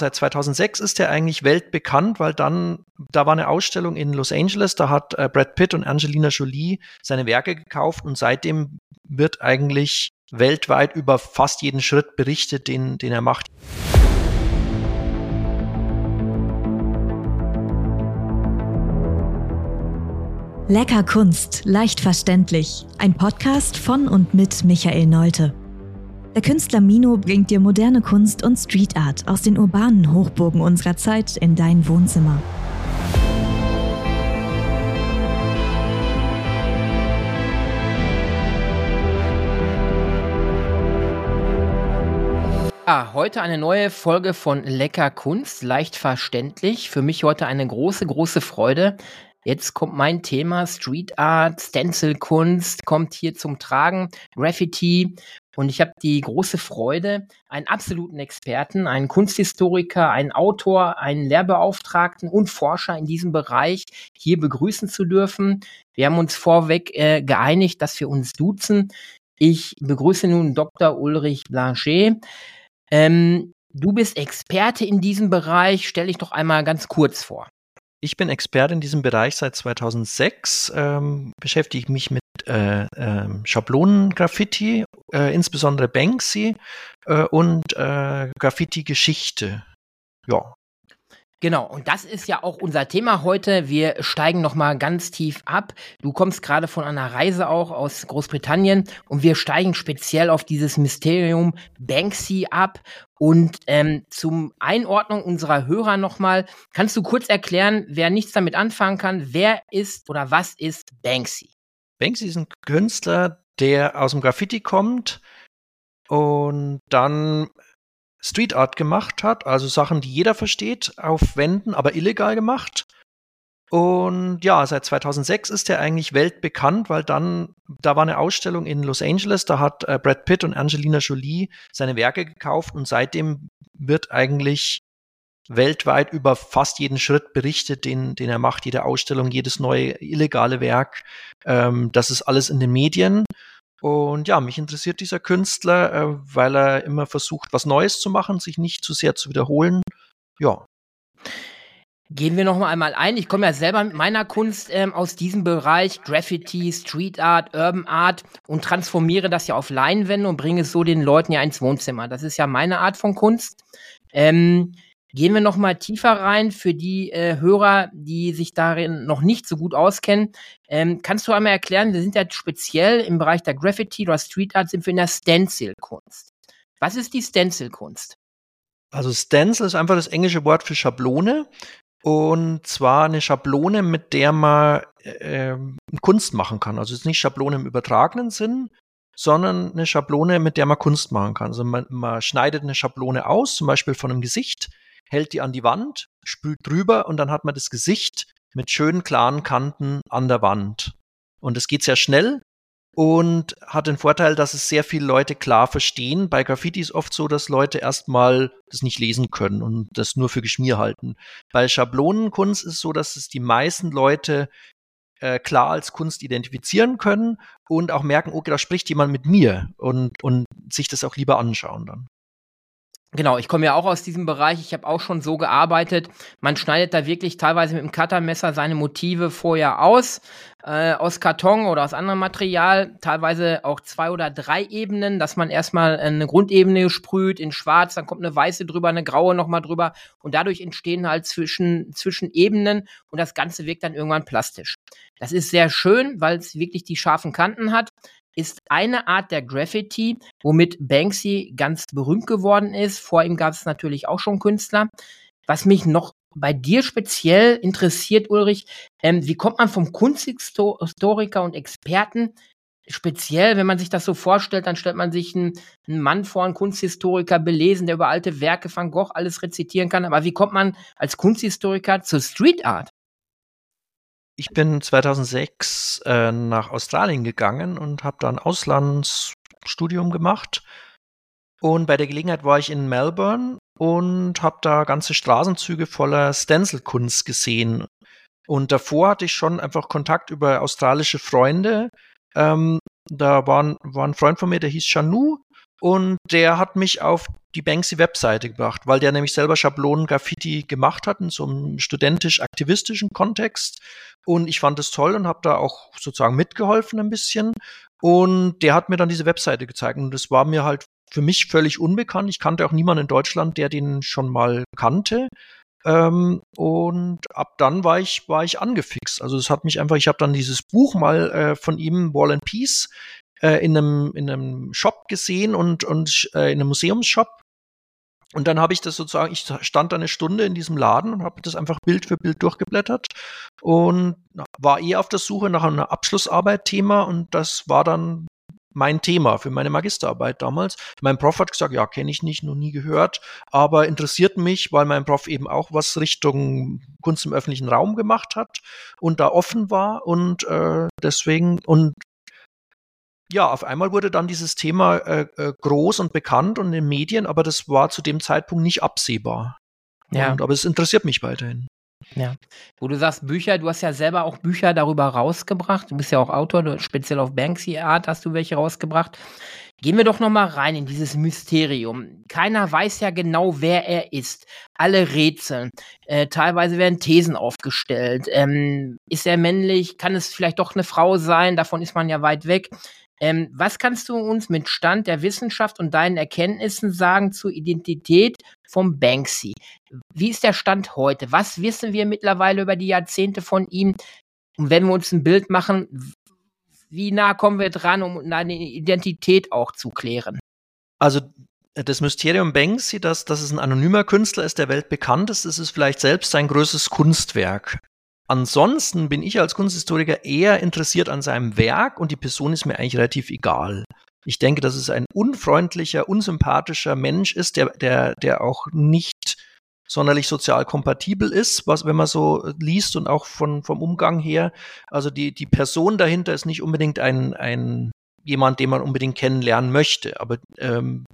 Seit 2006 ist er eigentlich weltbekannt, weil dann, da war eine Ausstellung in Los Angeles, da hat äh, Brad Pitt und Angelina Jolie seine Werke gekauft und seitdem wird eigentlich weltweit über fast jeden Schritt berichtet, den, den er macht. Lecker Kunst, leicht verständlich. Ein Podcast von und mit Michael Neute. Der Künstler Mino bringt dir moderne Kunst und Street Art aus den urbanen Hochburgen unserer Zeit in dein Wohnzimmer. Ja, heute eine neue Folge von Lecker Kunst, leicht verständlich. Für mich heute eine große, große Freude. Jetzt kommt mein Thema Street Art, Stencil Kunst, kommt hier zum Tragen, Graffiti. Und ich habe die große Freude, einen absoluten Experten, einen Kunsthistoriker, einen Autor, einen Lehrbeauftragten und Forscher in diesem Bereich hier begrüßen zu dürfen. Wir haben uns vorweg äh, geeinigt, dass wir uns duzen. Ich begrüße nun Dr. Ulrich Blanchet. Ähm, du bist Experte in diesem Bereich. Stell dich doch einmal ganz kurz vor. Ich bin Experte in diesem Bereich seit 2006, ähm, beschäftige mich mit äh, äh, Schablonen-Graffiti, äh, insbesondere Banksy äh, und äh, Graffiti-Geschichte. Ja, Genau, und das ist ja auch unser Thema heute. Wir steigen nochmal ganz tief ab. Du kommst gerade von einer Reise auch aus Großbritannien und wir steigen speziell auf dieses Mysterium Banksy ab. Und ähm, zum Einordnung unserer Hörer nochmal, kannst du kurz erklären, wer nichts damit anfangen kann, wer ist oder was ist Banksy? Banksy ist ein Künstler, der aus dem Graffiti kommt und dann Street Art gemacht hat, also Sachen, die jeder versteht, auf Wänden, aber illegal gemacht. Und ja, seit 2006 ist er eigentlich weltbekannt, weil dann, da war eine Ausstellung in Los Angeles, da hat äh, Brad Pitt und Angelina Jolie seine Werke gekauft und seitdem wird eigentlich weltweit über fast jeden Schritt berichtet, den, den er macht, jede Ausstellung, jedes neue illegale Werk. Ähm, das ist alles in den Medien. Und ja, mich interessiert dieser Künstler, äh, weil er immer versucht, was Neues zu machen, sich nicht zu sehr zu wiederholen. Ja. Gehen wir noch mal einmal ein. Ich komme ja selber mit meiner Kunst ähm, aus diesem Bereich, Graffiti, Street Art, Urban Art und transformiere das ja auf Leinwände und bringe es so den Leuten ja ins Wohnzimmer. Das ist ja meine Art von Kunst. Ähm, Gehen wir noch mal tiefer rein für die äh, Hörer, die sich darin noch nicht so gut auskennen. Ähm, kannst du einmal erklären, wir sind ja speziell im Bereich der Graffiti oder Street Art sind wir in der Stencil-Kunst. Was ist die Stencil-Kunst? Also Stencil ist einfach das englische Wort für Schablone. Und zwar eine Schablone, mit der man äh, Kunst machen kann. Also es ist nicht Schablone im übertragenen Sinn, sondern eine Schablone, mit der man Kunst machen kann. Also man, man schneidet eine Schablone aus, zum Beispiel von einem Gesicht, hält die an die Wand, spült drüber und dann hat man das Gesicht mit schönen klaren Kanten an der Wand. Und es geht sehr schnell und hat den Vorteil, dass es sehr viele Leute klar verstehen. Bei Graffiti ist oft so, dass Leute erstmal das nicht lesen können und das nur für Geschmier halten. Bei Schablonenkunst ist es so, dass es die meisten Leute äh, klar als Kunst identifizieren können und auch merken, okay, da spricht jemand mit mir und, und sich das auch lieber anschauen dann. Genau, ich komme ja auch aus diesem Bereich. Ich habe auch schon so gearbeitet. Man schneidet da wirklich teilweise mit dem Cuttermesser seine Motive vorher aus, äh, aus Karton oder aus anderem Material. Teilweise auch zwei oder drei Ebenen, dass man erstmal eine Grundebene sprüht in Schwarz, dann kommt eine weiße drüber, eine graue nochmal drüber und dadurch entstehen halt zwischen, zwischen Ebenen und das Ganze wirkt dann irgendwann plastisch. Das ist sehr schön, weil es wirklich die scharfen Kanten hat ist eine Art der Graffiti, womit Banksy ganz berühmt geworden ist. Vor ihm gab es natürlich auch schon Künstler. Was mich noch bei dir speziell interessiert, Ulrich, ähm, wie kommt man vom Kunsthistoriker und Experten speziell, wenn man sich das so vorstellt, dann stellt man sich einen, einen, Mann vor, einen Kunsthistoriker belesen, der über alte Werke Van Gogh alles rezitieren kann. Aber wie kommt man als Kunsthistoriker zur Street Art? Ich bin 2006 äh, nach Australien gegangen und habe da ein Auslandsstudium gemacht. Und bei der Gelegenheit war ich in Melbourne und habe da ganze Straßenzüge voller Stencil-Kunst gesehen. Und davor hatte ich schon einfach Kontakt über australische Freunde. Ähm, da war ein, war ein Freund von mir, der hieß Shanu und der hat mich auf die Banksy-Webseite gebracht, weil der nämlich selber Schablonen-Graffiti gemacht hat in so einem studentisch-aktivistischen Kontext. Und ich fand es toll und habe da auch sozusagen mitgeholfen ein bisschen. Und der hat mir dann diese Webseite gezeigt und das war mir halt für mich völlig unbekannt. Ich kannte auch niemanden in Deutschland, der den schon mal kannte. Ähm, und ab dann war ich, war ich angefixt. Also es hat mich einfach, ich habe dann dieses Buch mal äh, von ihm, Wall and Peace, äh, in, einem, in einem Shop gesehen und, und äh, in einem Museumsshop. Und dann habe ich das sozusagen, ich stand da eine Stunde in diesem Laden und habe das einfach Bild für Bild durchgeblättert und war eh auf der Suche nach einer Abschlussarbeit-Thema und das war dann mein Thema für meine Magisterarbeit damals. Mein Prof hat gesagt, ja, kenne ich nicht, noch nie gehört, aber interessiert mich, weil mein Prof eben auch was Richtung Kunst im öffentlichen Raum gemacht hat und da offen war und äh, deswegen und ja, auf einmal wurde dann dieses Thema äh, äh, groß und bekannt und in den Medien, aber das war zu dem Zeitpunkt nicht absehbar. Ja. Und, aber es interessiert mich weiterhin. Ja. Wo du sagst Bücher, du hast ja selber auch Bücher darüber rausgebracht. Du bist ja auch Autor, du, speziell auf Banksy Art hast du welche rausgebracht. Gehen wir doch noch mal rein in dieses Mysterium. Keiner weiß ja genau, wer er ist. Alle rätseln. Äh, teilweise werden Thesen aufgestellt. Ähm, ist er männlich? Kann es vielleicht doch eine Frau sein? Davon ist man ja weit weg. Ähm, was kannst du uns mit Stand der Wissenschaft und deinen Erkenntnissen sagen zur Identität vom Banksy? Wie ist der Stand heute? Was wissen wir mittlerweile über die Jahrzehnte von ihm? Und wenn wir uns ein Bild machen, wie nah kommen wir dran, um eine Identität auch zu klären? Also das Mysterium Banksy, dass, dass es ein anonymer Künstler ist, der weltbekannt ist, ist es vielleicht selbst sein größtes Kunstwerk. Ansonsten bin ich als Kunsthistoriker eher interessiert an seinem Werk und die Person ist mir eigentlich relativ egal. Ich denke, dass es ein unfreundlicher, unsympathischer Mensch ist, der, der, der auch nicht sonderlich sozial kompatibel ist, was, wenn man so liest und auch von, vom Umgang her. Also die, die Person dahinter ist nicht unbedingt ein, ein jemand, den man unbedingt kennenlernen möchte. Aber ähm,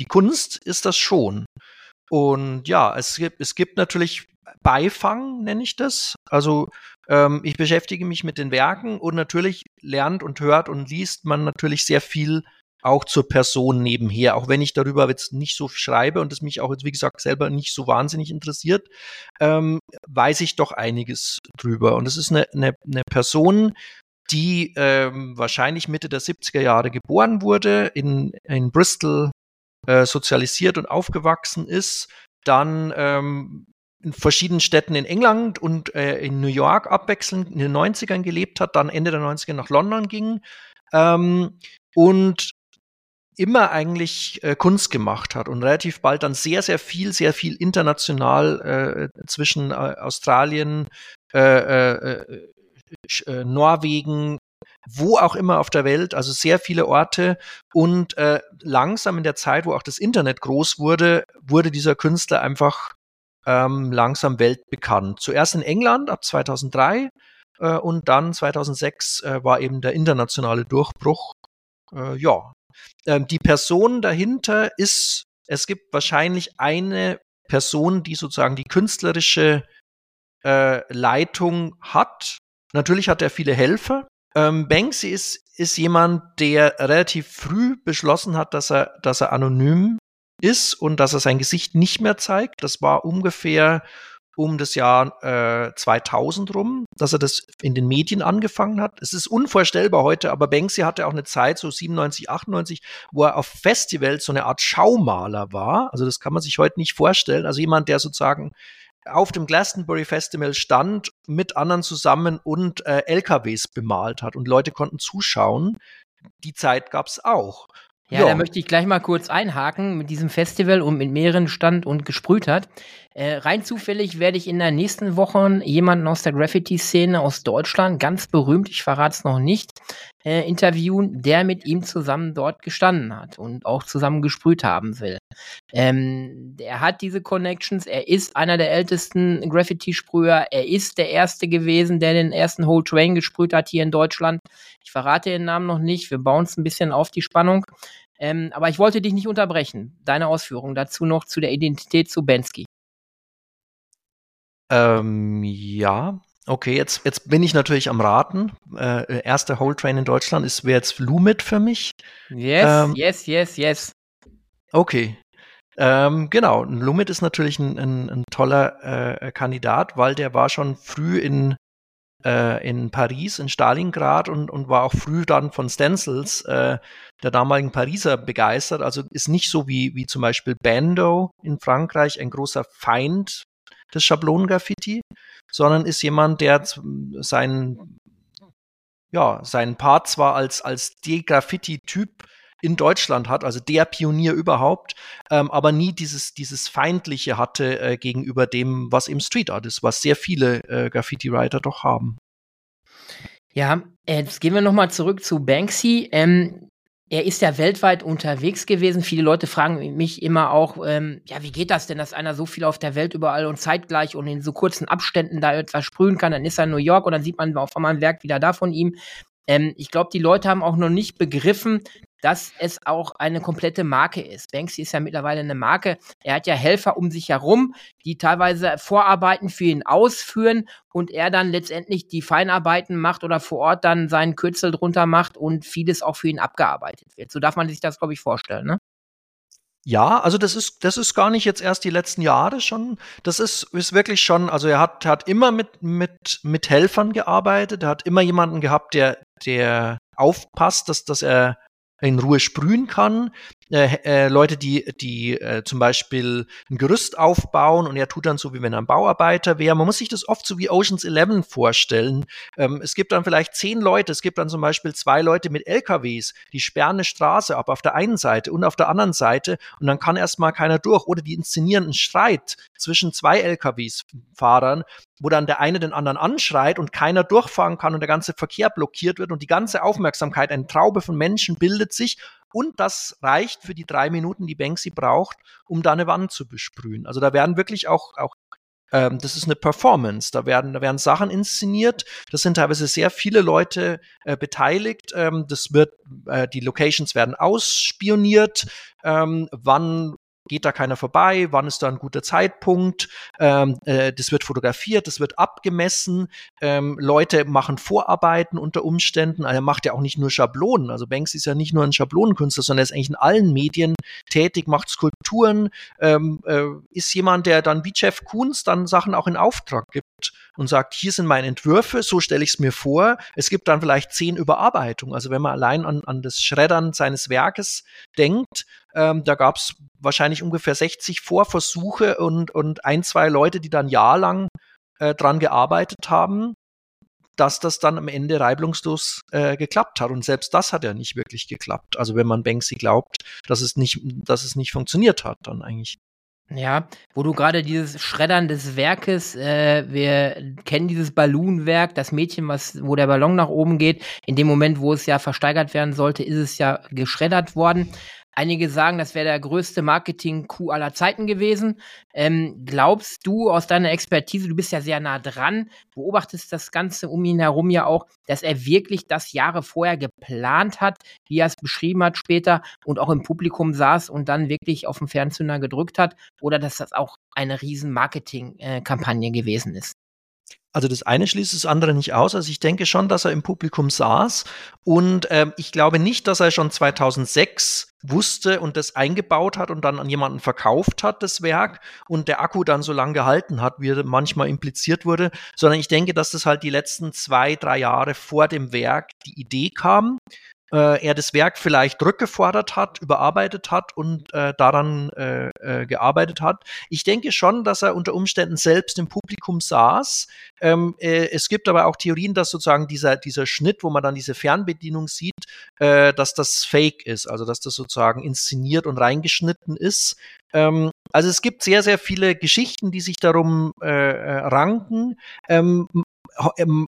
die Kunst ist das schon. Und ja, es gibt, es gibt natürlich Beifang, nenne ich das. Also ähm, ich beschäftige mich mit den Werken und natürlich lernt und hört und liest man natürlich sehr viel auch zur Person nebenher, auch wenn ich darüber jetzt nicht so schreibe und es mich auch jetzt, wie gesagt, selber nicht so wahnsinnig interessiert, ähm, weiß ich doch einiges drüber. Und es ist eine, eine, eine Person, die ähm, wahrscheinlich Mitte der 70er Jahre geboren wurde, in, in Bristol äh, sozialisiert und aufgewachsen ist, dann ähm, in verschiedenen Städten in England und äh, in New York abwechselnd in den 90ern gelebt hat, dann Ende der 90er nach London ging ähm, und immer eigentlich äh, Kunst gemacht hat und relativ bald dann sehr, sehr viel, sehr viel international äh, zwischen äh, Australien, äh, Norwegen, wo auch immer auf der Welt, also sehr viele Orte. Und äh, langsam in der Zeit, wo auch das Internet groß wurde, wurde dieser Künstler einfach ähm, langsam weltbekannt. Zuerst in England ab 2003 äh, und dann 2006 äh, war eben der internationale Durchbruch. Äh, ja, ähm, die Person dahinter ist, es gibt wahrscheinlich eine Person, die sozusagen die künstlerische äh, Leitung hat. Natürlich hat er viele Helfer. Ähm, Banksy ist, ist jemand, der relativ früh beschlossen hat, dass er, dass er anonym ist und dass er sein Gesicht nicht mehr zeigt. Das war ungefähr um das Jahr äh, 2000 rum, dass er das in den Medien angefangen hat. Es ist unvorstellbar heute, aber Banksy hatte auch eine Zeit, so 97, 98, wo er auf Festivals so eine Art Schaumaler war. Also das kann man sich heute nicht vorstellen. Also jemand, der sozusagen auf dem Glastonbury Festival stand, mit anderen zusammen und äh, LKWs bemalt hat und Leute konnten zuschauen. Die Zeit gab es auch. Ja, ja, da möchte ich gleich mal kurz einhaken mit diesem Festival und mit mehreren stand und gesprüht hat. Äh, rein zufällig werde ich in der nächsten Woche jemanden aus der Graffiti-Szene aus Deutschland, ganz berühmt, ich verrate es noch nicht, äh, interviewen, der mit ihm zusammen dort gestanden hat und auch zusammen gesprüht haben will. Ähm, er hat diese Connections, er ist einer der ältesten Graffiti-Sprüher, er ist der Erste gewesen, der den ersten Whole Train gesprüht hat hier in Deutschland. Ich verrate den Namen noch nicht, wir bauen es ein bisschen auf die Spannung. Ähm, aber ich wollte dich nicht unterbrechen. Deine Ausführungen dazu noch zu der Identität zu Bensky. Ähm, ja, okay, jetzt, jetzt bin ich natürlich am Raten. Äh, erster Whole Train in Deutschland ist wäre jetzt Lumit für mich. Yes, ähm, yes, yes, yes. Okay. Ähm, genau, Lumit ist natürlich ein, ein, ein toller äh, Kandidat, weil der war schon früh in, äh, in Paris, in Stalingrad und, und war auch früh dann von Stencils, äh, der damaligen Pariser, begeistert. Also ist nicht so wie, wie zum Beispiel Bando in Frankreich ein großer Feind des Schablonengraffiti, sondern ist jemand, der seinen, ja, seinen Part zwar als, als De-Graffiti-Typ in Deutschland hat, also der Pionier überhaupt, ähm, aber nie dieses, dieses Feindliche hatte äh, gegenüber dem, was im Street Art ist, was sehr viele äh, Graffiti-Writer doch haben. Ja, jetzt gehen wir nochmal zurück zu Banksy. Ähm, er ist ja weltweit unterwegs gewesen. Viele Leute fragen mich immer auch, ähm, ja, wie geht das denn, dass einer so viel auf der Welt überall und zeitgleich und in so kurzen Abständen da etwas sprühen kann? Dann ist er in New York und dann sieht man auf einmal ein Werk wieder da von ihm. Ähm, ich glaube, die Leute haben auch noch nicht begriffen, dass es auch eine komplette Marke ist. Banksy ist ja mittlerweile eine Marke. Er hat ja Helfer um sich herum, die teilweise Vorarbeiten für ihn ausführen und er dann letztendlich die Feinarbeiten macht oder vor Ort dann seinen Kürzel drunter macht und vieles auch für ihn abgearbeitet wird. So darf man sich das, glaube ich, vorstellen, ne? Ja, also das ist, das ist gar nicht jetzt erst die letzten Jahre schon. Das ist, ist wirklich schon, also er hat, hat immer mit, mit, mit Helfern gearbeitet. Er hat immer jemanden gehabt, der, der aufpasst, dass, dass er in Ruhe sprühen kann. Äh, äh, Leute, die, die äh, zum Beispiel ein Gerüst aufbauen und er tut dann so, wie wenn er ein Bauarbeiter wäre. Man muss sich das oft so wie Oceans 11 vorstellen. Ähm, es gibt dann vielleicht zehn Leute, es gibt dann zum Beispiel zwei Leute mit LKWs, die sperren eine Straße ab auf der einen Seite und auf der anderen Seite und dann kann erstmal keiner durch oder die inszenieren einen Streit zwischen zwei LKWs-Fahrern wo dann der eine den anderen anschreit und keiner durchfahren kann und der ganze Verkehr blockiert wird und die ganze Aufmerksamkeit, eine Traube von Menschen bildet sich und das reicht für die drei Minuten, die Banksy braucht, um da eine Wand zu besprühen. Also da werden wirklich auch, auch ähm, das ist eine Performance. Da werden, da werden Sachen inszeniert. Das sind teilweise sehr viele Leute äh, beteiligt. Ähm, das wird, äh, die Locations werden ausspioniert. Ähm, wann geht da keiner vorbei, wann ist da ein guter Zeitpunkt, ähm, äh, das wird fotografiert, das wird abgemessen, ähm, Leute machen Vorarbeiten unter Umständen, also er macht ja auch nicht nur Schablonen, also Banks ist ja nicht nur ein Schablonenkünstler, sondern er ist eigentlich in allen Medien tätig, macht Skulpturen, ähm, äh, ist jemand, der dann wie Jeff Koons dann Sachen auch in Auftrag gibt und sagt, hier sind meine Entwürfe, so stelle ich es mir vor. Es gibt dann vielleicht zehn Überarbeitungen. Also wenn man allein an, an das Schreddern seines Werkes denkt, ähm, da gab es wahrscheinlich ungefähr 60 Vorversuche und, und ein, zwei Leute, die dann jahrelang äh, dran gearbeitet haben, dass das dann am Ende reibungslos äh, geklappt hat. Und selbst das hat ja nicht wirklich geklappt. Also wenn man Banksy glaubt, dass es nicht, dass es nicht funktioniert hat, dann eigentlich. Ja, wo du gerade dieses Schreddern des Werkes, äh, wir kennen dieses Ballonwerk, das Mädchen, was, wo der Ballon nach oben geht. In dem Moment, wo es ja versteigert werden sollte, ist es ja geschreddert worden. Einige sagen, das wäre der größte Marketing-Coup aller Zeiten gewesen. Ähm, glaubst du aus deiner Expertise, du bist ja sehr nah dran, beobachtest das Ganze um ihn herum ja auch, dass er wirklich das Jahre vorher geplant hat, wie er es beschrieben hat später und auch im Publikum saß und dann wirklich auf den Fernzünder gedrückt hat? Oder dass das auch eine riesen Marketing-Kampagne gewesen ist? Also das eine schließt das andere nicht aus. Also ich denke schon, dass er im Publikum saß. Und ähm, ich glaube nicht, dass er schon 2006 wusste und das eingebaut hat und dann an jemanden verkauft hat, das Werk, und der Akku dann so lange gehalten hat, wie manchmal impliziert wurde, sondern ich denke, dass das halt die letzten zwei, drei Jahre vor dem Werk die Idee kam äh, er das Werk vielleicht rückgefordert hat, überarbeitet hat und äh, daran äh, äh, gearbeitet hat. Ich denke schon, dass er unter Umständen selbst im Publikum saß. Ähm, äh, es gibt aber auch Theorien, dass sozusagen dieser, dieser Schnitt, wo man dann diese Fernbedienung sieht, äh, dass das fake ist, also dass das sozusagen inszeniert und reingeschnitten ist. Ähm, also es gibt sehr, sehr viele Geschichten, die sich darum ranken. Ähm, ähm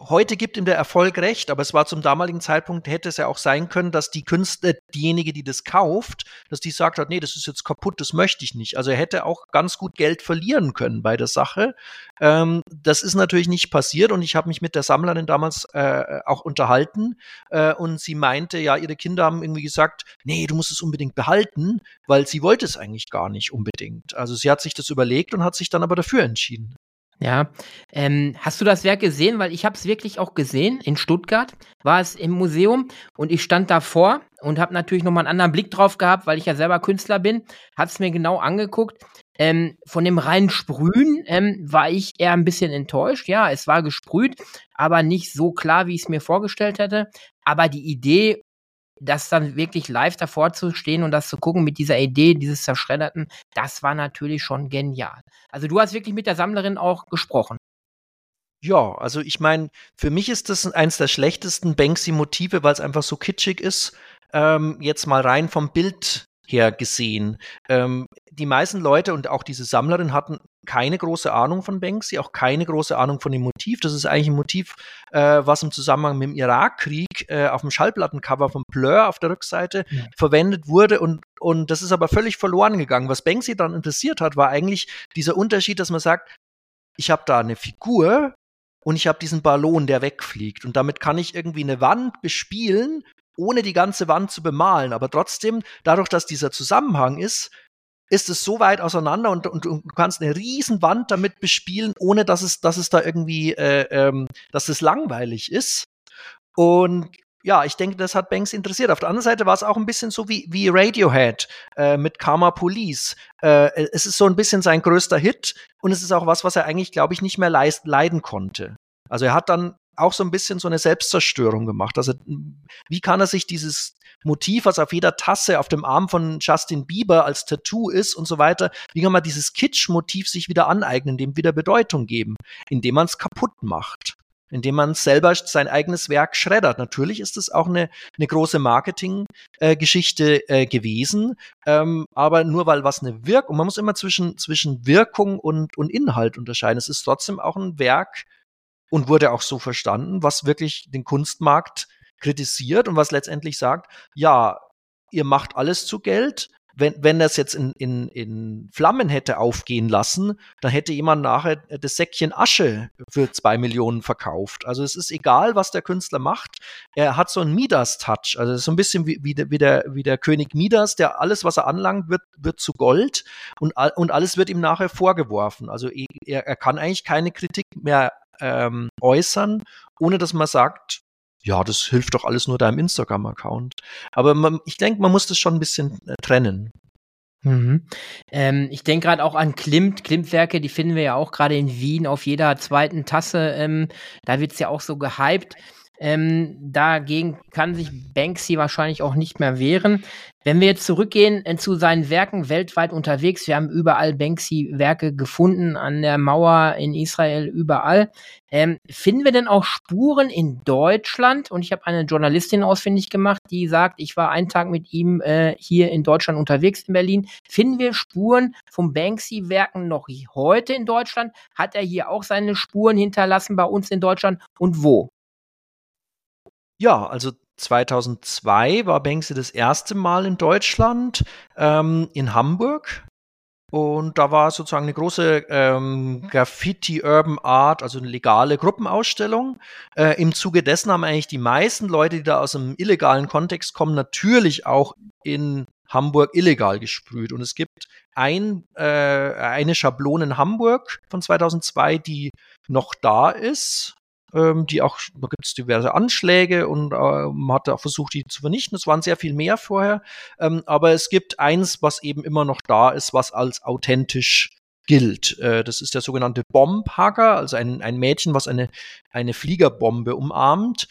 heute gibt ihm der Erfolg recht, aber es war zum damaligen Zeitpunkt, hätte es ja auch sein können, dass die Künstler, diejenige, die das kauft, dass die sagt hat, nee, das ist jetzt kaputt, das möchte ich nicht. Also er hätte auch ganz gut Geld verlieren können bei der Sache. Ähm, das ist natürlich nicht passiert und ich habe mich mit der Sammlerin damals äh, auch unterhalten äh, und sie meinte, ja, ihre Kinder haben irgendwie gesagt, nee, du musst es unbedingt behalten, weil sie wollte es eigentlich gar nicht unbedingt. Also sie hat sich das überlegt und hat sich dann aber dafür entschieden. Ja, ähm, hast du das Werk gesehen? Weil ich habe es wirklich auch gesehen. In Stuttgart war es im Museum und ich stand davor und habe natürlich nochmal einen anderen Blick drauf gehabt, weil ich ja selber Künstler bin. Hat es mir genau angeguckt. Ähm, von dem reinen Sprühen ähm, war ich eher ein bisschen enttäuscht. Ja, es war gesprüht, aber nicht so klar, wie ich es mir vorgestellt hätte. Aber die Idee, das dann wirklich live davor zu stehen und das zu gucken mit dieser Idee, dieses Zerschredderten, das war natürlich schon genial. Also du hast wirklich mit der Sammlerin auch gesprochen. Ja, also ich meine, für mich ist das eins der schlechtesten Banksy-Motive, weil es einfach so kitschig ist. Ähm, jetzt mal rein vom Bild her gesehen. Ähm, die meisten Leute und auch diese Sammlerin hatten keine große Ahnung von Banksy, auch keine große Ahnung von dem Motiv. Das ist eigentlich ein Motiv, äh, was im Zusammenhang mit dem Irakkrieg äh, auf dem Schallplattencover von Blur auf der Rückseite ja. verwendet wurde und und das ist aber völlig verloren gegangen. Was Banksy dann interessiert hat, war eigentlich dieser Unterschied, dass man sagt, ich habe da eine Figur, und ich habe diesen Ballon, der wegfliegt. Und damit kann ich irgendwie eine Wand bespielen, ohne die ganze Wand zu bemalen. Aber trotzdem, dadurch, dass dieser Zusammenhang ist, ist es so weit auseinander und, und, und, du kannst eine riesen Wand damit bespielen, ohne dass es, dass es da irgendwie, äh, ähm, dass es langweilig ist. Und ja, ich denke, das hat Banks interessiert. Auf der anderen Seite war es auch ein bisschen so wie, wie Radiohead äh, mit Karma Police. Äh, es ist so ein bisschen sein größter Hit und es ist auch was, was er eigentlich, glaube ich, nicht mehr leiden konnte. Also er hat dann auch so ein bisschen so eine Selbstzerstörung gemacht. Also wie kann er sich dieses Motiv, was auf jeder Tasse auf dem Arm von Justin Bieber als Tattoo ist und so weiter, wie kann man dieses Kitsch-Motiv sich wieder aneignen, dem wieder Bedeutung geben, indem man es kaputt macht indem man selber sein eigenes Werk schreddert. Natürlich ist es auch eine, eine große Marketinggeschichte äh, äh, gewesen, ähm, aber nur weil was eine Wirkung, man muss immer zwischen, zwischen Wirkung und, und Inhalt unterscheiden. Es ist trotzdem auch ein Werk und wurde auch so verstanden, was wirklich den Kunstmarkt kritisiert und was letztendlich sagt, ja, ihr macht alles zu Geld, wenn, wenn das jetzt in, in, in Flammen hätte aufgehen lassen, dann hätte jemand nachher das Säckchen Asche für zwei Millionen verkauft. Also es ist egal, was der Künstler macht. Er hat so einen Midas-Touch. Also so ein bisschen wie, wie, der, wie, der, wie der König Midas, der alles, was er anlangt, wird, wird zu Gold und, und alles wird ihm nachher vorgeworfen. Also er, er kann eigentlich keine Kritik mehr ähm, äußern, ohne dass man sagt, ja, das hilft doch alles nur deinem Instagram-Account. Aber man, ich denke, man muss das schon ein bisschen äh, trennen. Mhm. Ähm, ich denke gerade auch an Klimt, Klimtwerke, die finden wir ja auch gerade in Wien auf jeder zweiten Tasse. Ähm, da es ja auch so gehypt. Ähm, dagegen kann sich Banksy wahrscheinlich auch nicht mehr wehren. Wenn wir jetzt zurückgehen äh, zu seinen Werken weltweit unterwegs, wir haben überall Banksy-Werke gefunden, an der Mauer in Israel, überall. Ähm, finden wir denn auch Spuren in Deutschland? Und ich habe eine Journalistin ausfindig gemacht, die sagt, ich war einen Tag mit ihm äh, hier in Deutschland unterwegs in Berlin. Finden wir Spuren von Banksy-Werken noch heute in Deutschland? Hat er hier auch seine Spuren hinterlassen bei uns in Deutschland? Und wo? Ja, also 2002 war Banksy das erste Mal in Deutschland, ähm, in Hamburg. Und da war sozusagen eine große ähm, Graffiti Urban Art, also eine legale Gruppenausstellung. Äh, Im Zuge dessen haben eigentlich die meisten Leute, die da aus einem illegalen Kontext kommen, natürlich auch in Hamburg illegal gesprüht. Und es gibt ein, äh, eine Schablone in Hamburg von 2002, die noch da ist ähm, die auch, da gibt es diverse Anschläge und äh, man hat auch versucht, die zu vernichten. Es waren sehr viel mehr vorher, ähm, aber es gibt eins, was eben immer noch da ist, was als authentisch gilt. Äh, das ist der sogenannte Bombhugger, also ein, ein Mädchen, was eine, eine Fliegerbombe umarmt.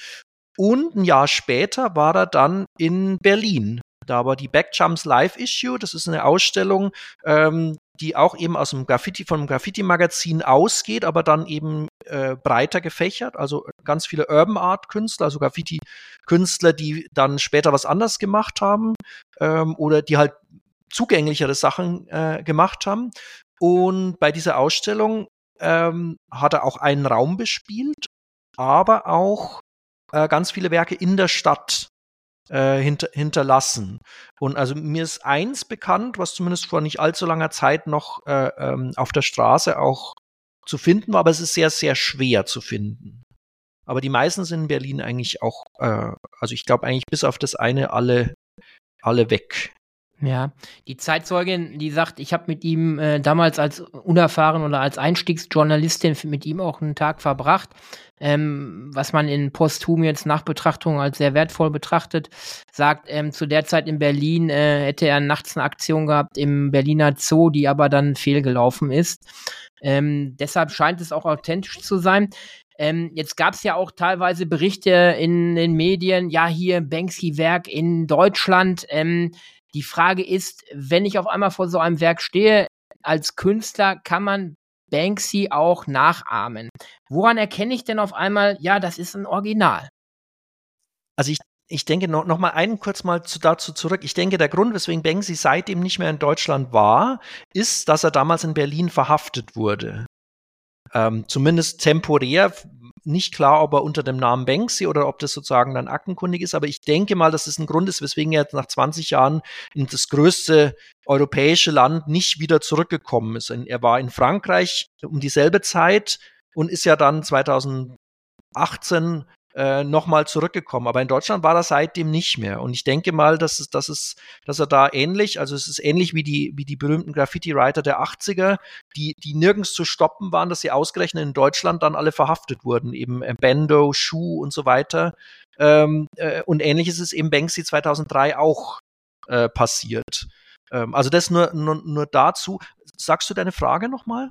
Und ein Jahr später war er dann in Berlin. Da war die Backjumps Live Issue, das ist eine Ausstellung, ähm, die auch eben aus dem Graffiti, vom Graffiti-Magazin ausgeht, aber dann eben äh, breiter gefächert, also ganz viele Urban Art Künstler, also Graffiti-Künstler, die dann später was anders gemacht haben ähm, oder die halt zugänglichere Sachen äh, gemacht haben. Und bei dieser Ausstellung ähm, hat er auch einen Raum bespielt, aber auch äh, ganz viele Werke in der Stadt äh, hinter, hinterlassen. Und also mir ist eins bekannt, was zumindest vor nicht allzu langer Zeit noch äh, ähm, auf der Straße auch zu finden war, aber es ist sehr, sehr schwer zu finden. Aber die meisten sind in Berlin eigentlich auch, äh, also ich glaube eigentlich bis auf das eine alle, alle weg. Ja, die Zeitzeugin, die sagt, ich habe mit ihm äh, damals als unerfahren oder als Einstiegsjournalistin mit ihm auch einen Tag verbracht, ähm, was man in Posthum jetzt nach Betrachtung als sehr wertvoll betrachtet, sagt, ähm, zu der Zeit in Berlin äh, hätte er nachts eine Aktion gehabt im Berliner Zoo, die aber dann fehlgelaufen ist. Ähm, deshalb scheint es auch authentisch zu sein. Ähm, jetzt gab es ja auch teilweise Berichte in den Medien, ja, hier Banksy-Werk in Deutschland. Ähm, die Frage ist, wenn ich auf einmal vor so einem Werk stehe, als Künstler kann man Banksy auch nachahmen. Woran erkenne ich denn auf einmal, ja, das ist ein Original? Also ich, ich denke noch, noch mal einen kurz mal zu, dazu zurück. Ich denke, der Grund, weswegen Banksy seitdem nicht mehr in Deutschland war, ist, dass er damals in Berlin verhaftet wurde. Ähm, zumindest temporär nicht klar, ob er unter dem Namen Banksy oder ob das sozusagen dann aktenkundig ist, aber ich denke mal, dass es ein Grund ist, weswegen er nach 20 Jahren in das größte europäische Land nicht wieder zurückgekommen ist. Er war in Frankreich um dieselbe Zeit und ist ja dann 2018 äh, nochmal zurückgekommen. Aber in Deutschland war er seitdem nicht mehr. Und ich denke mal, dass, es, dass, es, dass er da ähnlich, also es ist ähnlich wie die, wie die berühmten Graffiti-Writer der 80er, die, die nirgends zu stoppen waren, dass sie ausgerechnet in Deutschland dann alle verhaftet wurden. Eben äh, Bendo, Schuh und so weiter. Ähm, äh, und ähnlich ist es eben Banksy 2003 auch äh, passiert. Ähm, also das nur, nur, nur dazu. Sagst du deine Frage nochmal?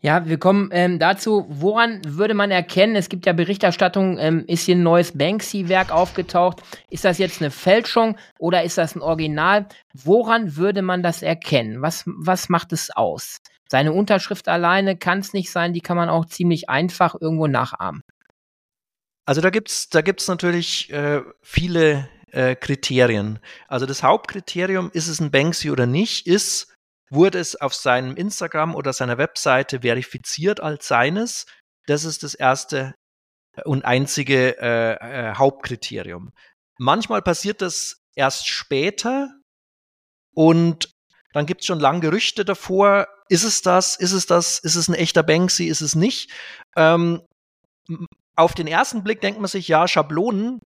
Ja, wir kommen ähm, dazu, woran würde man erkennen, es gibt ja Berichterstattung, ähm, ist hier ein neues Banksy-Werk aufgetaucht, ist das jetzt eine Fälschung oder ist das ein Original? Woran würde man das erkennen? Was, was macht es aus? Seine Unterschrift alleine kann es nicht sein, die kann man auch ziemlich einfach irgendwo nachahmen. Also da gibt's da gibt's natürlich äh, viele äh, Kriterien. Also das Hauptkriterium, ist es ein Banksy oder nicht, ist, wurde es auf seinem Instagram oder seiner Webseite verifiziert als seines. Das ist das erste und einzige äh, äh, Hauptkriterium. Manchmal passiert das erst später und dann gibt es schon lange Gerüchte davor, ist es das, ist es das, ist es ein echter Banksy, ist es nicht. Ähm, auf den ersten Blick denkt man sich, ja, Schablonen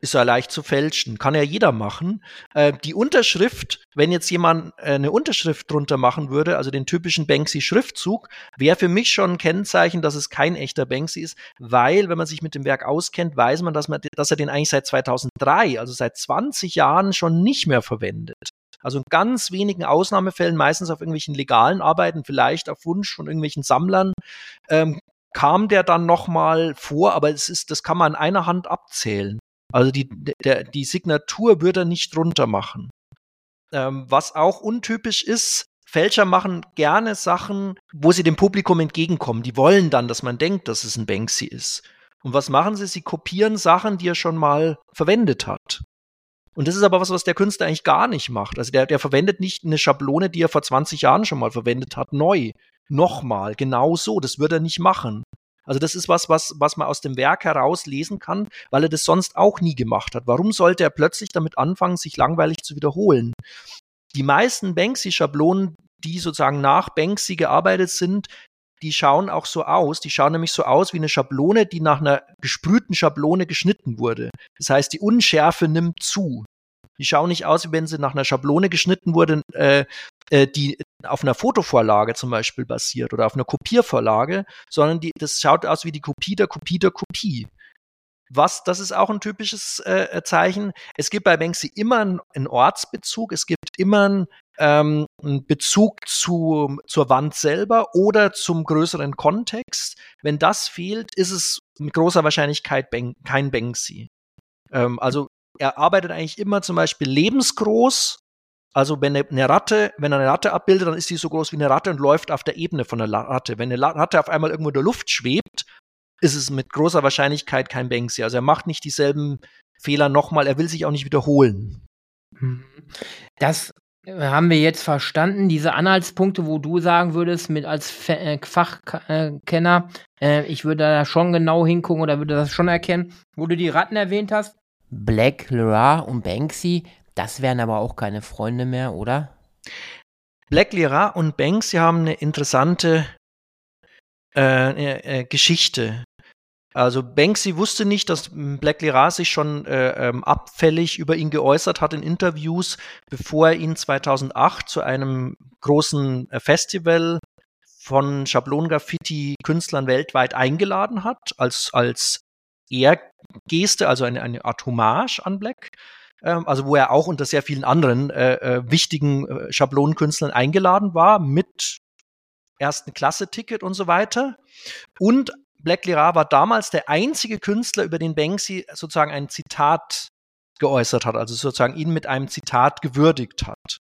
ist ja leicht zu fälschen, kann ja jeder machen. Äh, die Unterschrift, wenn jetzt jemand äh, eine Unterschrift drunter machen würde, also den typischen Banksy-Schriftzug, wäre für mich schon ein Kennzeichen, dass es kein echter Banksy ist, weil, wenn man sich mit dem Werk auskennt, weiß man, dass, man, dass er den eigentlich seit 2003, also seit 20 Jahren schon nicht mehr verwendet. Also in ganz wenigen Ausnahmefällen, meistens auf irgendwelchen legalen Arbeiten, vielleicht auf Wunsch von irgendwelchen Sammlern, ähm, kam der dann nochmal vor, aber es ist, das kann man an einer Hand abzählen. Also die, der, die Signatur würde er nicht drunter machen. Ähm, was auch untypisch ist, Fälscher machen gerne Sachen, wo sie dem Publikum entgegenkommen. Die wollen dann, dass man denkt, dass es ein Banksy ist. Und was machen sie? Sie kopieren Sachen, die er schon mal verwendet hat. Und das ist aber was, was der Künstler eigentlich gar nicht macht. Also der, der verwendet nicht eine Schablone, die er vor 20 Jahren schon mal verwendet hat, neu. Nochmal, genau so. Das würde er nicht machen. Also das ist was, was, was man aus dem Werk heraus lesen kann, weil er das sonst auch nie gemacht hat. Warum sollte er plötzlich damit anfangen, sich langweilig zu wiederholen? Die meisten Banksy-Schablonen, die sozusagen nach Banksy gearbeitet sind, die schauen auch so aus. Die schauen nämlich so aus wie eine Schablone, die nach einer gesprühten Schablone geschnitten wurde. Das heißt, die Unschärfe nimmt zu. Die schauen nicht aus, wie wenn sie nach einer Schablone geschnitten wurde, äh, äh, die auf einer Fotovorlage zum Beispiel basiert oder auf einer Kopiervorlage, sondern die, das schaut aus wie die Kopie der Kopie der Kopie. Was, das ist auch ein typisches äh, Zeichen. Es gibt bei Banksy immer einen, Ortsbezug, es gibt immer einen, ähm, einen Bezug zu, zur Wand selber oder zum größeren Kontext. Wenn das fehlt, ist es mit großer Wahrscheinlichkeit Bank, kein Banksy. Ähm, also er arbeitet eigentlich immer zum Beispiel lebensgroß. Also wenn eine Ratte, wenn er eine Ratte abbildet, dann ist sie so groß wie eine Ratte und läuft auf der Ebene von der Ratte. Wenn eine Ratte auf einmal irgendwo in der Luft schwebt, ist es mit großer Wahrscheinlichkeit kein Banksy. Also er macht nicht dieselben Fehler nochmal, er will sich auch nicht wiederholen. Mhm. Das haben wir jetzt verstanden, diese Anhaltspunkte, wo du sagen würdest, mit als äh, Fachkenner, äh, ich würde da schon genau hingucken oder würde das schon erkennen, wo du die Ratten erwähnt hast, Black, Lyra und Banksy, das wären aber auch keine Freunde mehr, oder? Black, Lyra und Banksy haben eine interessante äh, äh, Geschichte. Also Banksy wusste nicht, dass Black Lira sich schon äh, ähm, abfällig über ihn geäußert hat in Interviews, bevor er ihn 2008 zu einem großen äh, Festival von Schablon-Graffiti-Künstlern weltweit eingeladen hat, als, als Ehrgeste, also eine, eine Art Hommage an Black. Ähm, also wo er auch unter sehr vielen anderen äh, äh, wichtigen äh, Schablonenkünstlern eingeladen war, mit ersten Klasse-Ticket und so weiter. Und Black Lira war damals der einzige Künstler, über den Banksy sozusagen ein Zitat geäußert hat, also sozusagen ihn mit einem Zitat gewürdigt hat.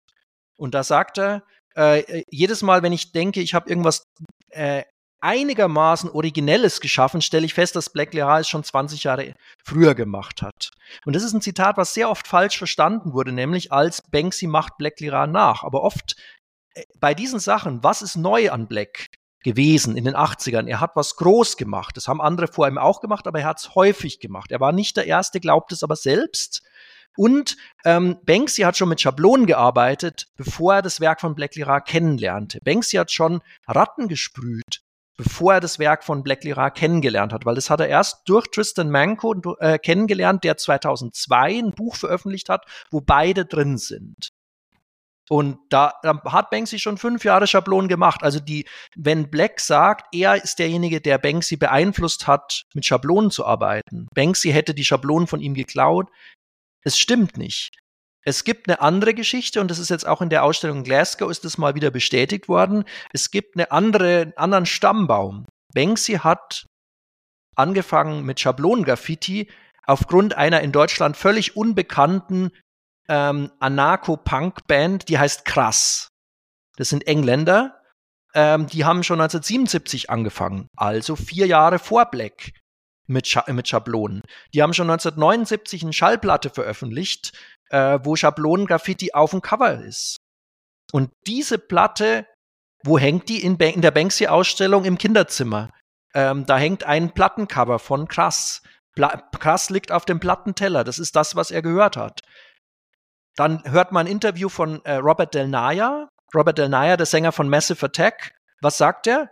Und da sagt er, äh, jedes Mal, wenn ich denke, ich habe irgendwas äh, einigermaßen Originelles geschaffen, stelle ich fest, dass Black Lira es schon 20 Jahre früher gemacht hat. Und das ist ein Zitat, was sehr oft falsch verstanden wurde, nämlich als Banksy macht Black Lira nach. Aber oft äh, bei diesen Sachen, was ist neu an Black? gewesen in den 80ern. Er hat was groß gemacht. Das haben andere vor ihm auch gemacht, aber er hat es häufig gemacht. Er war nicht der Erste, glaubt es aber selbst. Und ähm, Banksy hat schon mit Schablonen gearbeitet, bevor er das Werk von Black Lira kennenlernte. Banksy hat schon Ratten gesprüht, bevor er das Werk von Black Lira kennengelernt hat, weil das hat er erst durch Tristan Manco äh, kennengelernt, der 2002 ein Buch veröffentlicht hat, wo beide drin sind. Und da, da hat Banksy schon fünf Jahre Schablonen gemacht. Also die, wenn Black sagt, er ist derjenige, der Banksy beeinflusst hat, mit Schablonen zu arbeiten. Banksy hätte die Schablonen von ihm geklaut. Es stimmt nicht. Es gibt eine andere Geschichte und das ist jetzt auch in der Ausstellung Glasgow ist das mal wieder bestätigt worden. Es gibt eine andere, einen anderen Stammbaum. Banksy hat angefangen mit Schablonengraffiti aufgrund einer in Deutschland völlig unbekannten ähm, Anarcho-Punk-Band, die heißt Krass. Das sind Engländer. Ähm, die haben schon 1977 angefangen, also vier Jahre vor Black mit, Scha mit Schablonen. Die haben schon 1979 eine Schallplatte veröffentlicht, äh, wo Schablonen-Graffiti auf dem Cover ist. Und diese Platte, wo hängt die? In, in der Banksy-Ausstellung im Kinderzimmer. Ähm, da hängt ein Plattencover von Krass. Pla Krass liegt auf dem Plattenteller. Das ist das, was er gehört hat. Dann hört man ein Interview von äh, Robert Del Naya. Robert Del Naya, der Sänger von Massive Attack. Was sagt er?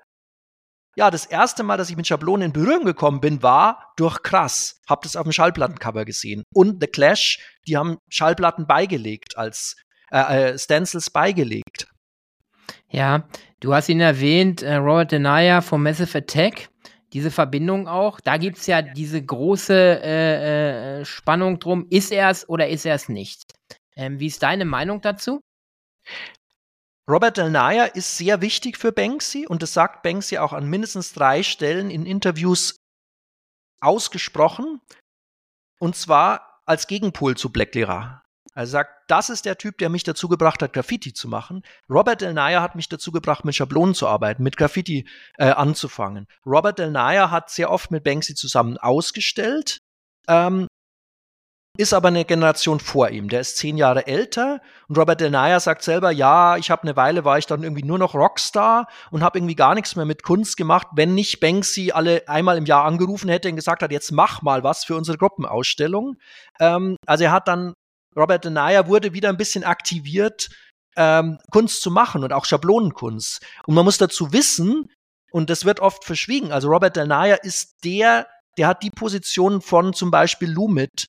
Ja, das erste Mal, dass ich mit Schablonen in Berührung gekommen bin, war durch Krass. Hab das auf dem Schallplattencover gesehen. Und The Clash, die haben Schallplatten beigelegt, als äh, äh, Stencils beigelegt. Ja, du hast ihn erwähnt, äh, Robert Denaya von Massive Attack. Diese Verbindung auch. Da gibt es ja diese große äh, äh, Spannung drum. Ist er es oder ist er es nicht? Ähm, wie ist deine Meinung dazu? Robert Del Naya ist sehr wichtig für Banksy und das sagt Banksy auch an mindestens drei Stellen in Interviews ausgesprochen. Und zwar als Gegenpol zu Black Lira. Er sagt, das ist der Typ, der mich dazu gebracht hat, Graffiti zu machen. Robert Del Naya hat mich dazu gebracht, mit Schablonen zu arbeiten, mit Graffiti äh, anzufangen. Robert Del Naya hat sehr oft mit Banksy zusammen ausgestellt. Ähm, ist aber eine Generation vor ihm. Der ist zehn Jahre älter und Robert Del Naya sagt selber, ja, ich habe eine Weile war ich dann irgendwie nur noch Rockstar und habe irgendwie gar nichts mehr mit Kunst gemacht, wenn nicht Banksy alle einmal im Jahr angerufen hätte und gesagt hat, jetzt mach mal was für unsere Gruppenausstellung. Ähm, also er hat dann Robert Del Naya wurde wieder ein bisschen aktiviert, ähm, Kunst zu machen und auch Schablonenkunst. Und man muss dazu wissen, und das wird oft verschwiegen, also Robert Del Naya ist der, der hat die Position von zum Beispiel Lumit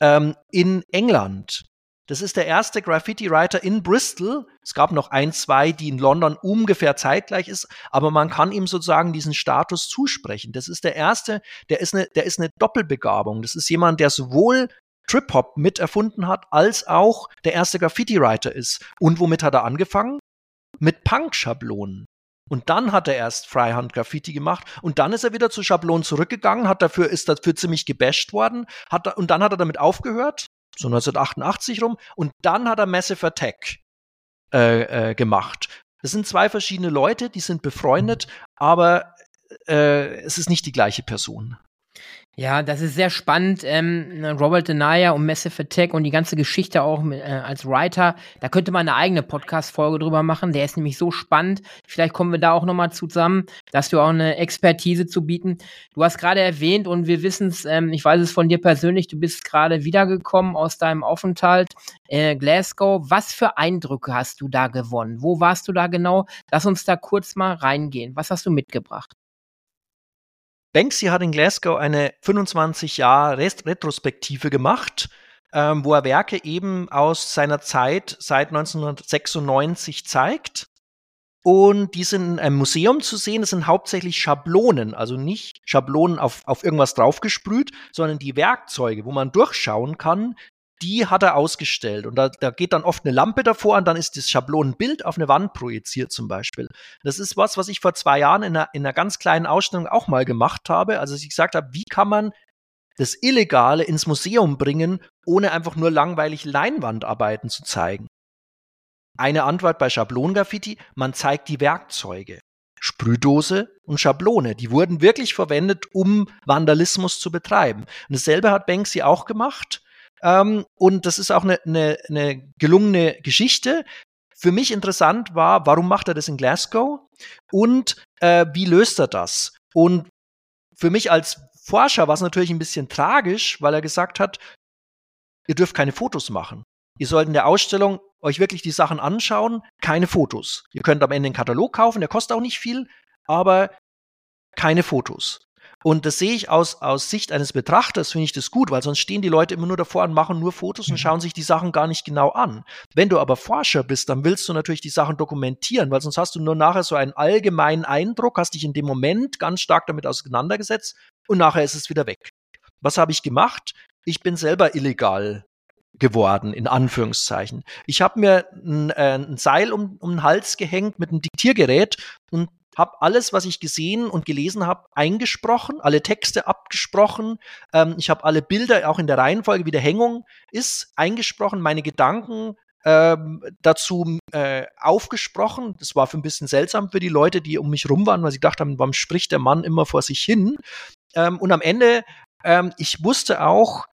ähm, in England. Das ist der erste Graffiti-Writer in Bristol. Es gab noch ein, zwei, die in London ungefähr zeitgleich ist, aber man kann ihm sozusagen diesen Status zusprechen. Das ist der erste, der ist eine, der ist eine Doppelbegabung. Das ist jemand, der sowohl Trip-Hop mit erfunden hat, als auch der erste Graffiti-Writer ist. Und womit hat er angefangen? Mit Punk-Schablonen. Und dann hat er erst Freihand-Graffiti gemacht und dann ist er wieder zu Schablonen zurückgegangen, hat dafür, ist dafür ziemlich gebasht worden, hat, und dann hat er damit aufgehört, so 1988 rum, und dann hat er Massive Attack äh, äh, gemacht. Das sind zwei verschiedene Leute, die sind befreundet, aber äh, es ist nicht die gleiche Person. Ja, das ist sehr spannend. Ähm, Robert Denaya und Massive Attack und die ganze Geschichte auch mit, äh, als Writer. Da könnte man eine eigene Podcast-Folge drüber machen. Der ist nämlich so spannend. Vielleicht kommen wir da auch nochmal zusammen, dass du auch eine Expertise zu bieten. Du hast gerade erwähnt und wir wissen es, ähm, ich weiß es von dir persönlich, du bist gerade wiedergekommen aus deinem Aufenthalt äh, Glasgow. Was für Eindrücke hast du da gewonnen? Wo warst du da genau? Lass uns da kurz mal reingehen. Was hast du mitgebracht? Banksy hat in Glasgow eine 25 Jahre Retrospektive gemacht, ähm, wo er Werke eben aus seiner Zeit seit 1996 zeigt. Und die sind in einem Museum zu sehen. Das sind hauptsächlich Schablonen, also nicht Schablonen auf, auf irgendwas draufgesprüht, sondern die Werkzeuge, wo man durchschauen kann, die hat er ausgestellt. Und da, da geht dann oft eine Lampe davor und dann ist das Schablonenbild auf eine Wand projiziert zum Beispiel. Das ist was, was ich vor zwei Jahren in einer, in einer ganz kleinen Ausstellung auch mal gemacht habe. Also ich gesagt habe, wie kann man das Illegale ins Museum bringen, ohne einfach nur langweilig Leinwandarbeiten zu zeigen? Eine Antwort bei Schablongraffiti, man zeigt die Werkzeuge. Sprühdose und Schablone. Die wurden wirklich verwendet, um Vandalismus zu betreiben. Und dasselbe hat Banksy auch gemacht. Ähm, und das ist auch eine, eine, eine gelungene Geschichte. Für mich interessant war, warum macht er das in Glasgow und äh, wie löst er das? Und für mich als Forscher war es natürlich ein bisschen tragisch, weil er gesagt hat, ihr dürft keine Fotos machen. Ihr sollt in der Ausstellung euch wirklich die Sachen anschauen, keine Fotos. Ihr könnt am Ende einen Katalog kaufen, der kostet auch nicht viel, aber keine Fotos. Und das sehe ich aus, aus Sicht eines Betrachters, finde ich das gut, weil sonst stehen die Leute immer nur davor und machen nur Fotos und mhm. schauen sich die Sachen gar nicht genau an. Wenn du aber Forscher bist, dann willst du natürlich die Sachen dokumentieren, weil sonst hast du nur nachher so einen allgemeinen Eindruck, hast dich in dem Moment ganz stark damit auseinandergesetzt und nachher ist es wieder weg. Was habe ich gemacht? Ich bin selber illegal geworden, in Anführungszeichen. Ich habe mir ein, äh, ein Seil um, um den Hals gehängt mit einem Diktiergerät und habe alles, was ich gesehen und gelesen habe, eingesprochen, alle Texte abgesprochen. Ähm, ich habe alle Bilder, auch in der Reihenfolge, wie der Hängung ist, eingesprochen, meine Gedanken ähm, dazu äh, aufgesprochen. Das war für ein bisschen seltsam für die Leute, die um mich rum waren, weil sie gedacht haben, warum spricht der Mann immer vor sich hin? Ähm, und am Ende, ähm, ich wusste auch,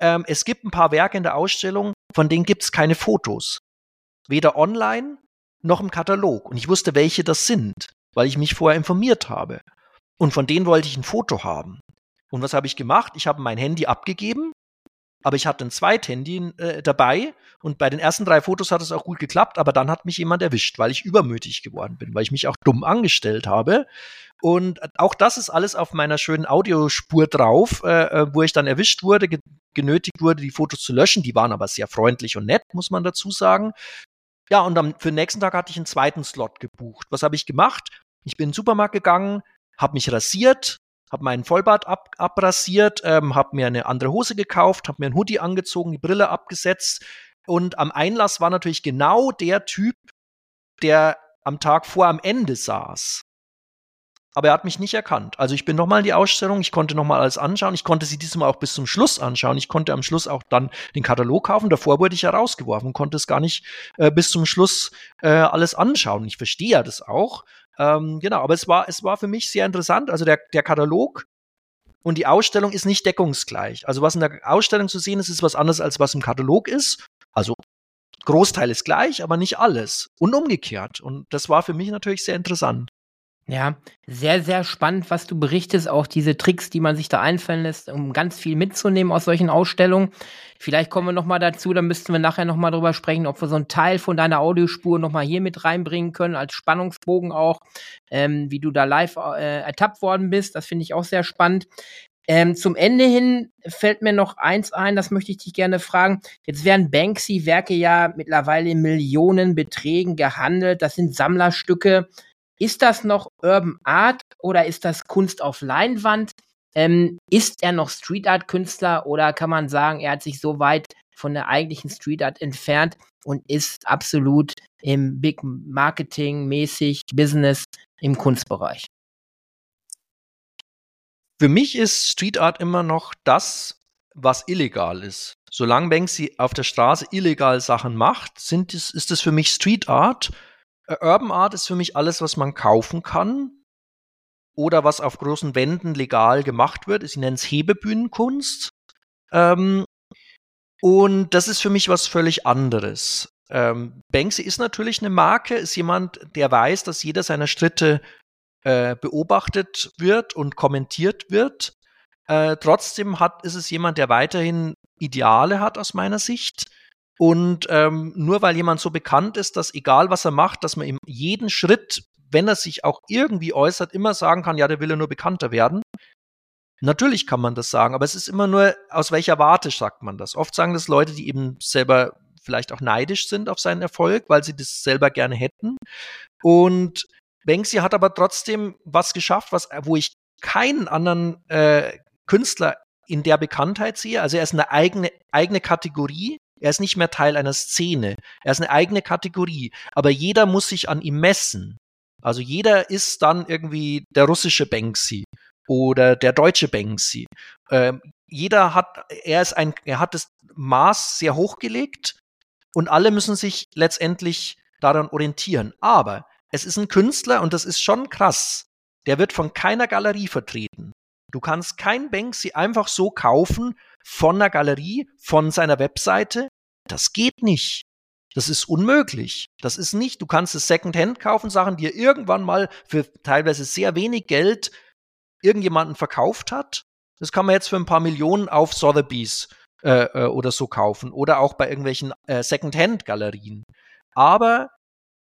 ähm, es gibt ein paar Werke in der Ausstellung, von denen gibt es keine Fotos. Weder online noch im Katalog. Und ich wusste, welche das sind weil ich mich vorher informiert habe. Und von denen wollte ich ein Foto haben. Und was habe ich gemacht? Ich habe mein Handy abgegeben, aber ich hatte ein Zweithandy äh, dabei und bei den ersten drei Fotos hat es auch gut geklappt, aber dann hat mich jemand erwischt, weil ich übermütig geworden bin, weil ich mich auch dumm angestellt habe. Und auch das ist alles auf meiner schönen Audiospur drauf, äh, äh wo ich dann erwischt wurde, ge genötigt wurde, die Fotos zu löschen. Die waren aber sehr freundlich und nett, muss man dazu sagen. Ja, und dann für den nächsten Tag hatte ich einen zweiten Slot gebucht. Was habe ich gemacht? Ich bin in den Supermarkt gegangen, habe mich rasiert, habe meinen Vollbart ab, abrasiert, ähm, habe mir eine andere Hose gekauft, habe mir einen Hoodie angezogen, die Brille abgesetzt und am Einlass war natürlich genau der Typ, der am Tag vor am Ende saß aber er hat mich nicht erkannt. Also ich bin nochmal in die Ausstellung, ich konnte nochmal alles anschauen, ich konnte sie diesmal auch bis zum Schluss anschauen, ich konnte am Schluss auch dann den Katalog kaufen, davor wurde ich herausgeworfen, konnte es gar nicht äh, bis zum Schluss äh, alles anschauen. Ich verstehe ja das auch. Ähm, genau, aber es war, es war für mich sehr interessant. Also der, der Katalog und die Ausstellung ist nicht deckungsgleich. Also was in der Ausstellung zu sehen ist, ist was anderes als was im Katalog ist. Also Großteil ist gleich, aber nicht alles. Und umgekehrt. Und das war für mich natürlich sehr interessant. Ja, sehr, sehr spannend, was du berichtest. Auch diese Tricks, die man sich da einfallen lässt, um ganz viel mitzunehmen aus solchen Ausstellungen. Vielleicht kommen wir nochmal dazu, dann müssten wir nachher nochmal drüber sprechen, ob wir so einen Teil von deiner Audiospur nochmal hier mit reinbringen können, als Spannungsbogen auch, ähm, wie du da live äh, ertappt worden bist. Das finde ich auch sehr spannend. Ähm, zum Ende hin fällt mir noch eins ein, das möchte ich dich gerne fragen. Jetzt werden Banksy-Werke ja mittlerweile in Millionenbeträgen gehandelt. Das sind Sammlerstücke. Ist das noch Urban Art oder ist das Kunst auf Leinwand? Ähm, ist er noch Street Art Künstler oder kann man sagen, er hat sich so weit von der eigentlichen Street Art entfernt und ist absolut im Big Marketing mäßig Business im Kunstbereich? Für mich ist Street Art immer noch das, was illegal ist. Solange Banksy auf der Straße illegal Sachen macht, sind ist es für mich Street Art Urban Art ist für mich alles, was man kaufen kann oder was auf großen Wänden legal gemacht wird. Ich nenne es Hebebühnenkunst. Ähm, und das ist für mich was völlig anderes. Ähm, Banksy ist natürlich eine Marke, ist jemand, der weiß, dass jeder seiner Schritte äh, beobachtet wird und kommentiert wird. Äh, trotzdem hat, ist es jemand, der weiterhin Ideale hat aus meiner Sicht und ähm, nur weil jemand so bekannt ist, dass egal was er macht, dass man ihm jeden Schritt, wenn er sich auch irgendwie äußert, immer sagen kann, ja, der will ja nur bekannter werden, Natürlich kann man das sagen, aber es ist immer nur, aus welcher Warte sagt man das. Oft sagen das Leute, die eben selber vielleicht auch neidisch sind auf seinen Erfolg, weil sie das selber gerne hätten. Und Banksy hat aber trotzdem was geschafft, was, wo ich keinen anderen äh, Künstler in der Bekanntheit sehe. Also er ist eine eigene, eigene Kategorie. Er ist nicht mehr Teil einer Szene. Er ist eine eigene Kategorie. Aber jeder muss sich an ihm messen. Also jeder ist dann irgendwie der russische Banksy oder der deutsche Banksy. Ähm, jeder hat, er ist ein, er hat das Maß sehr hochgelegt und alle müssen sich letztendlich daran orientieren. Aber es ist ein Künstler und das ist schon krass. Der wird von keiner Galerie vertreten. Du kannst kein Banksy einfach so kaufen von einer Galerie, von seiner Webseite. Das geht nicht. Das ist unmöglich. Das ist nicht, du kannst es Secondhand kaufen, Sachen, die er irgendwann mal für teilweise sehr wenig Geld irgendjemanden verkauft hat. Das kann man jetzt für ein paar Millionen auf Sotheby's äh, äh, oder so kaufen oder auch bei irgendwelchen äh, Secondhand-Galerien. Aber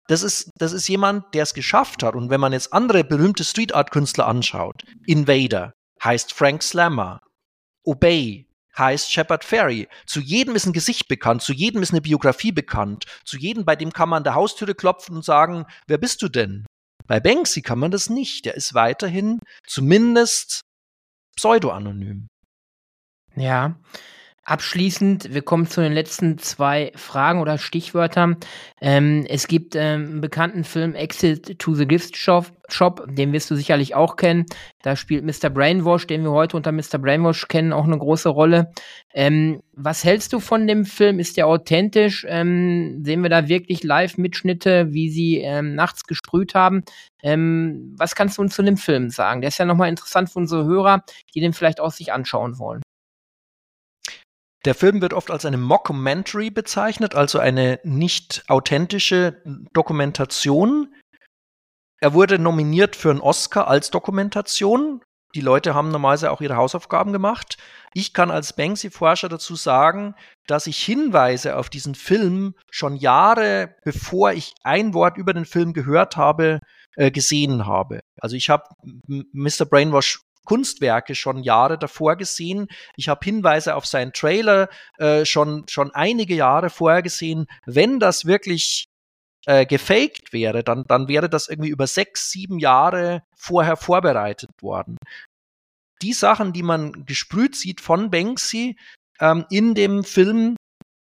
das ist, das ist jemand, der es geschafft hat. Und wenn man jetzt andere berühmte Street Art Künstler anschaut, Invader heißt Frank Slammer, Obey heißt Shepard Ferry. Zu jedem ist ein Gesicht bekannt, zu jedem ist eine Biografie bekannt, zu jedem, bei dem kann man an der Haustüre klopfen und sagen, wer bist du denn? Bei Banksy kann man das nicht. Der ist weiterhin zumindest pseudo-anonym. Ja, Abschließend, wir kommen zu den letzten zwei Fragen oder Stichwörtern. Ähm, es gibt ähm, einen bekannten Film Exit to the Gift Shop, Shop, den wirst du sicherlich auch kennen. Da spielt Mr. Brainwash, den wir heute unter Mr. Brainwash kennen, auch eine große Rolle. Ähm, was hältst du von dem Film? Ist der authentisch? Ähm, sehen wir da wirklich Live-Mitschnitte, wie sie ähm, nachts gesprüht haben? Ähm, was kannst du uns zu dem Film sagen? Der ist ja nochmal interessant für unsere Hörer, die den vielleicht auch sich anschauen wollen. Der Film wird oft als eine Mockumentary bezeichnet, also eine nicht authentische Dokumentation. Er wurde nominiert für einen Oscar als Dokumentation. Die Leute haben normalerweise auch ihre Hausaufgaben gemacht. Ich kann als Banksy-Forscher dazu sagen, dass ich Hinweise auf diesen Film schon Jahre bevor ich ein Wort über den Film gehört habe, äh, gesehen habe. Also ich habe Mr. Brainwash Kunstwerke schon Jahre davor gesehen. Ich habe Hinweise auf seinen Trailer äh, schon, schon einige Jahre vorher gesehen. Wenn das wirklich äh, gefaked wäre, dann, dann wäre das irgendwie über sechs, sieben Jahre vorher vorbereitet worden. Die Sachen, die man gesprüht sieht von Banksy ähm, in dem Film,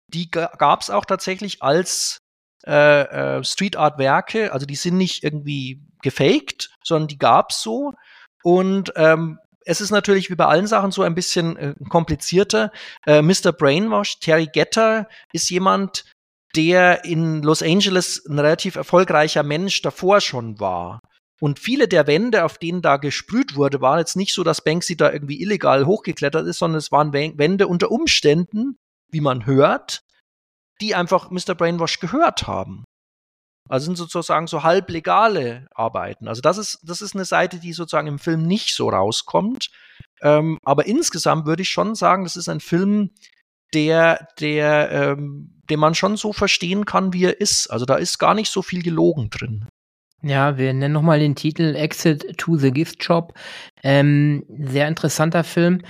die gab es auch tatsächlich als äh, äh, Street Art Werke. Also die sind nicht irgendwie gefaked, sondern die gab es so. Und ähm, es ist natürlich wie bei allen Sachen so ein bisschen äh, komplizierter. Äh, Mr. Brainwash, Terry Getter ist jemand, der in Los Angeles ein relativ erfolgreicher Mensch davor schon war. Und viele der Wände, auf denen da gesprüht wurde, waren jetzt nicht so, dass Banksy da irgendwie illegal hochgeklettert ist, sondern es waren Wände unter Umständen, wie man hört, die einfach Mr. Brainwash gehört haben. Also sind sozusagen so halblegale Arbeiten. Also das ist, das ist eine Seite, die sozusagen im Film nicht so rauskommt. Ähm, aber insgesamt würde ich schon sagen, das ist ein Film, der, der, ähm, den man schon so verstehen kann, wie er ist. Also da ist gar nicht so viel gelogen drin. Ja, wir nennen nochmal den Titel Exit to the Gift Shop. Ähm, sehr interessanter Film.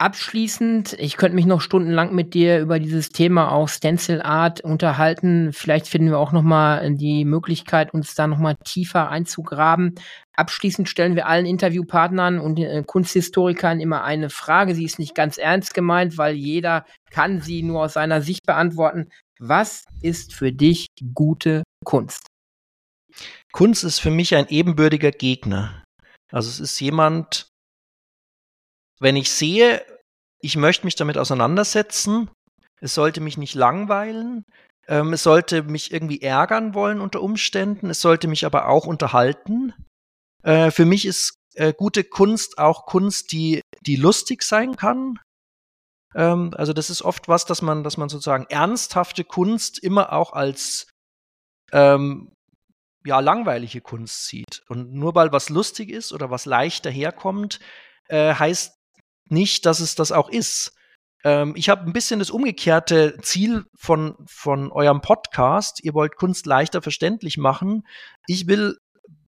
Abschließend, ich könnte mich noch stundenlang mit dir über dieses Thema auch Stencil Art unterhalten. Vielleicht finden wir auch noch mal die Möglichkeit, uns da noch mal tiefer einzugraben. Abschließend stellen wir allen Interviewpartnern und äh, Kunsthistorikern immer eine Frage. Sie ist nicht ganz ernst gemeint, weil jeder kann sie nur aus seiner Sicht beantworten. Was ist für dich gute Kunst? Kunst ist für mich ein ebenbürtiger Gegner. Also es ist jemand, wenn ich sehe, ich möchte mich damit auseinandersetzen, es sollte mich nicht langweilen, ähm, es sollte mich irgendwie ärgern wollen unter Umständen, es sollte mich aber auch unterhalten. Äh, für mich ist äh, gute Kunst auch Kunst, die, die lustig sein kann. Ähm, also das ist oft was, dass man, dass man sozusagen ernsthafte Kunst immer auch als ähm, ja, langweilige Kunst sieht. Und nur weil was lustig ist oder was leicht daherkommt, äh, heißt nicht, dass es das auch ist. Ähm, ich habe ein bisschen das umgekehrte Ziel von, von eurem Podcast. Ihr wollt Kunst leichter verständlich machen. Ich will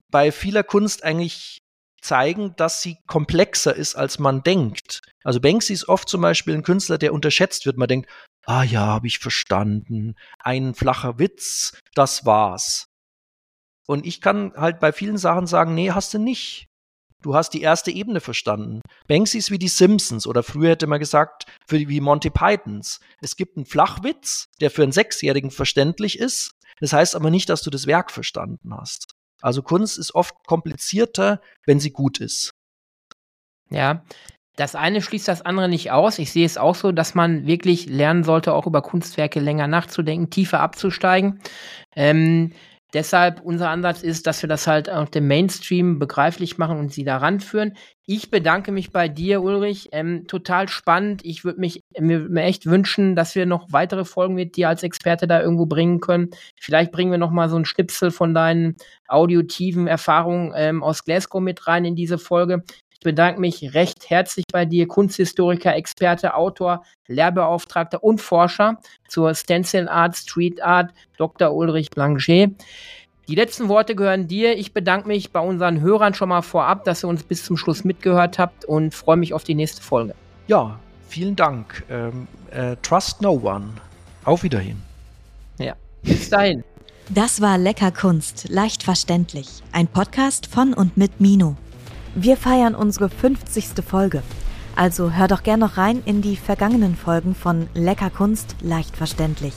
bei vieler Kunst eigentlich zeigen, dass sie komplexer ist, als man denkt. Also Banksy ist oft zum Beispiel ein Künstler, der unterschätzt wird. Man denkt, ah ja, habe ich verstanden. Ein flacher Witz, das war's. Und ich kann halt bei vielen Sachen sagen, nee, hast du nicht. Du hast die erste Ebene verstanden. Banksy ist wie die Simpsons oder früher hätte man gesagt, für wie Monty Pythons. Es gibt einen Flachwitz, der für einen Sechsjährigen verständlich ist. Das heißt aber nicht, dass du das Werk verstanden hast. Also Kunst ist oft komplizierter, wenn sie gut ist. Ja, das eine schließt das andere nicht aus. Ich sehe es auch so, dass man wirklich lernen sollte, auch über Kunstwerke länger nachzudenken, tiefer abzusteigen. Ähm, deshalb unser Ansatz ist, dass wir das halt auch dem Mainstream begreiflich machen und sie da ranführen. Ich bedanke mich bei dir, Ulrich. Ähm, total spannend. Ich würde mich mir, mir, echt wünschen, dass wir noch weitere Folgen mit dir als Experte da irgendwo bringen können. Vielleicht bringen wir noch mal so ein Schnipsel von deinen audiotiven Erfahrungen ähm, aus Glasgow mit rein in diese Folge. Ich bedanke mich recht herzlich bei dir, Kunsthistoriker, Experte, Autor, Lehrbeauftragter und Forscher zur Stencil Art, Street Art, Dr. Ulrich Blanchet. Die letzten Worte gehören dir. Ich bedanke mich bei unseren Hörern schon mal vorab, dass ihr uns bis zum Schluss mitgehört habt und freue mich auf die nächste Folge. Ja, vielen Dank. Ähm, äh, trust no one. Auf Wiederhin. Ja, bis dahin. Das war Lecker Kunst, leicht verständlich. Ein Podcast von und mit Mino. Wir feiern unsere 50. Folge. Also hör doch gern noch rein in die vergangenen Folgen von Lecker Kunst leicht verständlich.